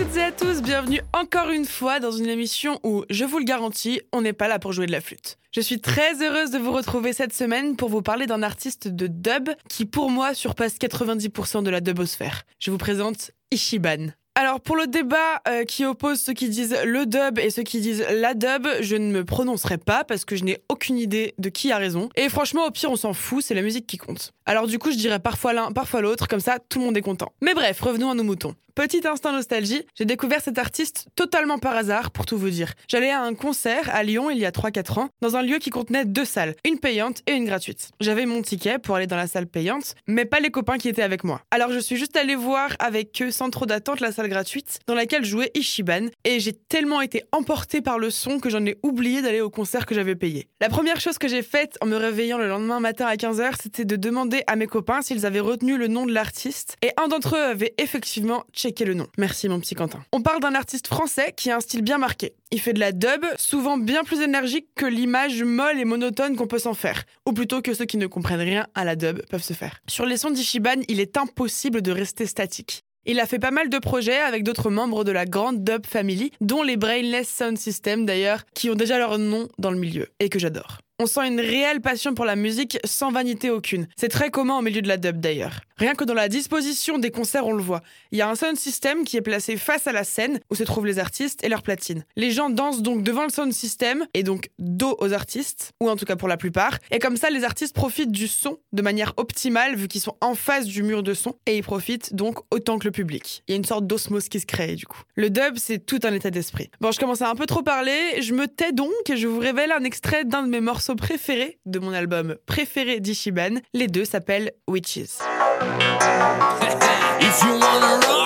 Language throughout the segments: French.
Toutes et à tous, bienvenue encore une fois dans une émission où, je vous le garantis, on n'est pas là pour jouer de la flûte. Je suis très heureuse de vous retrouver cette semaine pour vous parler d'un artiste de dub qui, pour moi, surpasse 90% de la dubosphère. Je vous présente Ishiban. Alors pour le débat euh, qui oppose ceux qui disent le dub et ceux qui disent la dub, je ne me prononcerai pas parce que je n'ai aucune idée de qui a raison. Et franchement, au pire, on s'en fout, c'est la musique qui compte. Alors du coup, je dirais parfois l'un, parfois l'autre, comme ça, tout le monde est content. Mais bref, revenons à nos moutons. Petit instant nostalgie, j'ai découvert cet artiste totalement par hasard, pour tout vous dire. J'allais à un concert à Lyon il y a 3-4 ans, dans un lieu qui contenait deux salles, une payante et une gratuite. J'avais mon ticket pour aller dans la salle payante, mais pas les copains qui étaient avec moi. Alors je suis juste allée voir avec eux sans trop d'attente la salle gratuite, dans laquelle jouait Ishiban, et j'ai tellement été emportée par le son que j'en ai oublié d'aller au concert que j'avais payé. La première chose que j'ai faite en me réveillant le lendemain matin à 15h, c'était de demander à mes copains s'ils avaient retenu le nom de l'artiste, et un d'entre eux avait effectivement checké le nom. Merci mon petit Quentin. On parle d'un artiste français qui a un style bien marqué. Il fait de la dub, souvent bien plus énergique que l'image molle et monotone qu'on peut s'en faire, ou plutôt que ceux qui ne comprennent rien à la dub peuvent se faire. Sur les sons d'Ishiban, il est impossible de rester statique. Il a fait pas mal de projets avec d'autres membres de la grande dub family, dont les Brainless Sound System d'ailleurs, qui ont déjà leur nom dans le milieu, et que j'adore. On sent une réelle passion pour la musique sans vanité aucune. C'est très commun au milieu de la dub d'ailleurs. Rien que dans la disposition des concerts, on le voit. Il y a un sound system qui est placé face à la scène où se trouvent les artistes et leurs platines. Les gens dansent donc devant le sound system et donc dos aux artistes, ou en tout cas pour la plupart. Et comme ça, les artistes profitent du son de manière optimale vu qu'ils sont en face du mur de son et ils profitent donc autant que le public. Il y a une sorte d'osmose qui se crée du coup. Le dub, c'est tout un état d'esprit. Bon, je commence à un peu trop parler, je me tais donc et je vous révèle un extrait d'un de mes morceaux préférés de mon album préféré d'Ishiban. Les deux s'appellent Witches. If you wanna rock,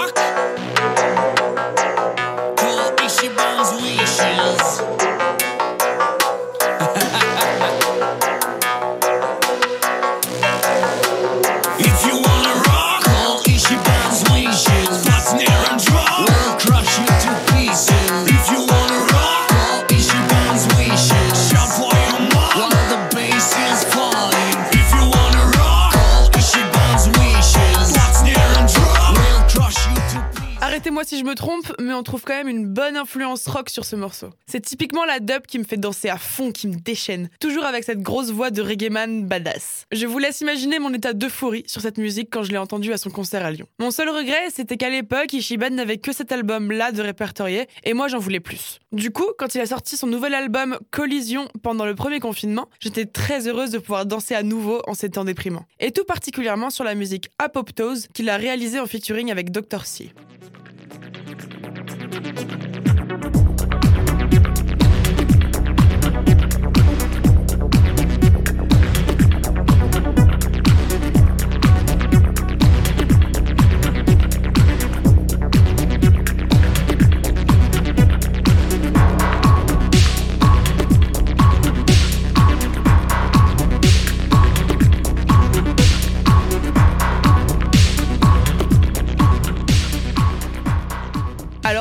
si je me trompe, mais on trouve quand même une bonne influence rock sur ce morceau. C'est typiquement la dub qui me fait danser à fond, qui me déchaîne, toujours avec cette grosse voix de reggae man badass. Je vous laisse imaginer mon état d'euphorie sur cette musique quand je l'ai entendue à son concert à Lyon. Mon seul regret, c'était qu'à l'époque, Ishiban n'avait que cet album-là de répertorié, et moi j'en voulais plus. Du coup, quand il a sorti son nouvel album Collision pendant le premier confinement, j'étais très heureuse de pouvoir danser à nouveau en ces temps déprimants. Et tout particulièrement sur la musique Apoptose qu'il a réalisée en featuring avec Dr. C.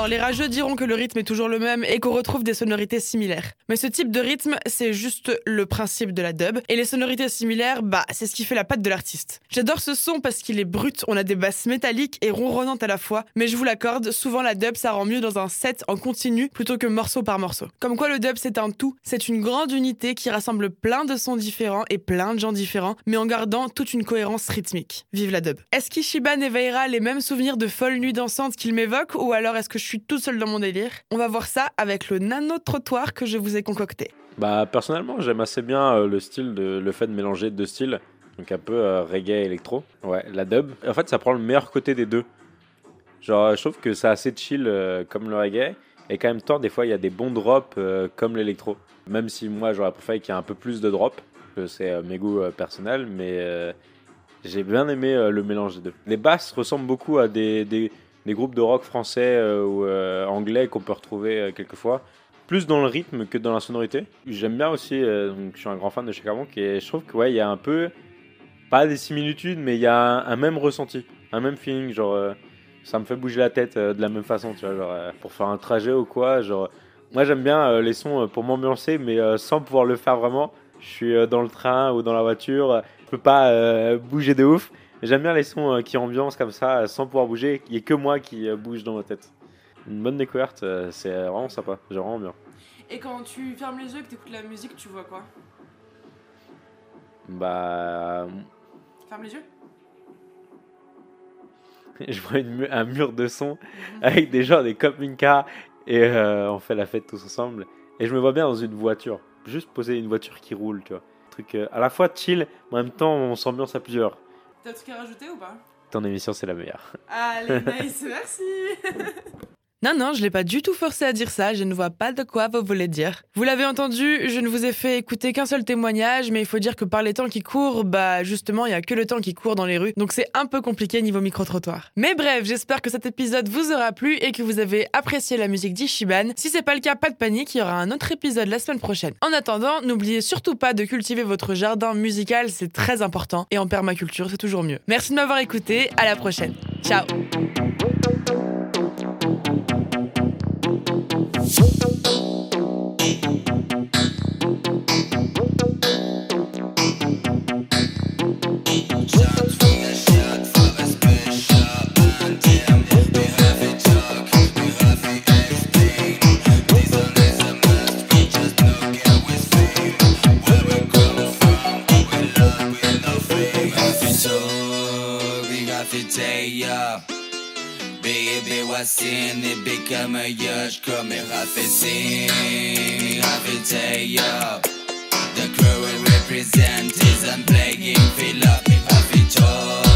Alors les rageux diront que le rythme est toujours le même et qu'on retrouve des sonorités similaires. Mais ce type de rythme, c'est juste le principe de la dub. Et les sonorités similaires, bah, c'est ce qui fait la patte de l'artiste. J'adore ce son parce qu'il est brut, on a des basses métalliques et ronronnantes à la fois. Mais je vous l'accorde, souvent la dub, ça rend mieux dans un set en continu plutôt que morceau par morceau. Comme quoi le dub, c'est un tout. C'est une grande unité qui rassemble plein de sons différents et plein de gens différents, mais en gardant toute une cohérence rythmique. Vive la dub. Est-ce qu'Ishiban éveillera les mêmes souvenirs de folles nuits dansantes qu'il m'évoque ou alors est-ce que je suis tout seul dans mon délire On va voir ça avec le nano-trottoir que je vous ai concocté. Bah personnellement j'aime assez bien euh, le style de le fait de mélanger deux styles donc un peu euh, reggae et électro ouais la dub en fait ça prend le meilleur côté des deux Genre, je trouve que c'est assez chill euh, comme le reggae. Et quand même temps, des fois, il y a des bons drops euh, comme l'électro. Même si moi, j'aurais préféré qu'il y ait un peu plus de drops. que C'est euh, mes goûts euh, personnels, mais euh, j'ai bien aimé euh, le mélange des deux. Les basses ressemblent beaucoup à des, des, des groupes de rock français euh, ou euh, anglais qu'on peut retrouver euh, quelquefois. Plus dans le rythme que dans la sonorité. J'aime bien aussi, je suis un grand fan de Chaka Ponk et je trouve que ouais, y a un peu, pas des similitudes, mais il y a un, même ressenti, un même feeling. Genre, ça me fait bouger la tête de la même façon, tu vois, genre, pour faire un trajet ou quoi. Genre, moi j'aime bien les sons pour m'ambiancer, mais sans pouvoir le faire vraiment. Je suis dans le train ou dans la voiture, je peux pas bouger de ouf. J'aime bien les sons euh, qui ambiancent comme ça, euh, sans pouvoir bouger. Il n'y a que moi qui euh, bouge dans ma tête. Une bonne découverte, c'est vraiment sympa. J'ai vraiment bien. Et quand tu fermes les yeux et que t'écoutes la musique, tu vois quoi? Bah, Ferme les yeux? Je vois une mu- un mur de son avec des gens, des Minka et euh, on fait la fête tous ensemble. Et je me vois bien dans une voiture, juste poser une voiture qui roule, tu vois. Truc euh, à la fois chill, mais en même temps on s'ambiance à plusieurs. T'as un truc à rajouter ou pas? Ton émission, c'est la meilleure. Allez, nice, merci Non, non, je l'ai pas du tout forcé à dire ça, je ne vois pas de quoi vous voulez dire. Vous l'avez entendu, je ne vous ai fait écouter qu'un seul témoignage, mais il faut dire que par les temps qui courent, bah justement, il y a que le temps qui court dans les rues, donc c'est un peu compliqué niveau micro-trottoir. Mais bref, j'espère que cet épisode vous aura plu et que vous avez apprécié la musique d'Ishiban. Si c'est pas le cas, pas de panique, il y aura un autre épisode la semaine prochaine. En attendant, n'oubliez surtout pas de cultiver votre jardin musical, c'est très important, et en permaculture, c'est toujours mieux. Merci de m'avoir écouté, à la prochaine. Ciao bouteille. Baby voici ne bekamayı Comme rafesi Rafeteyi The crew represent is I'm playing Fill up Rafeteyi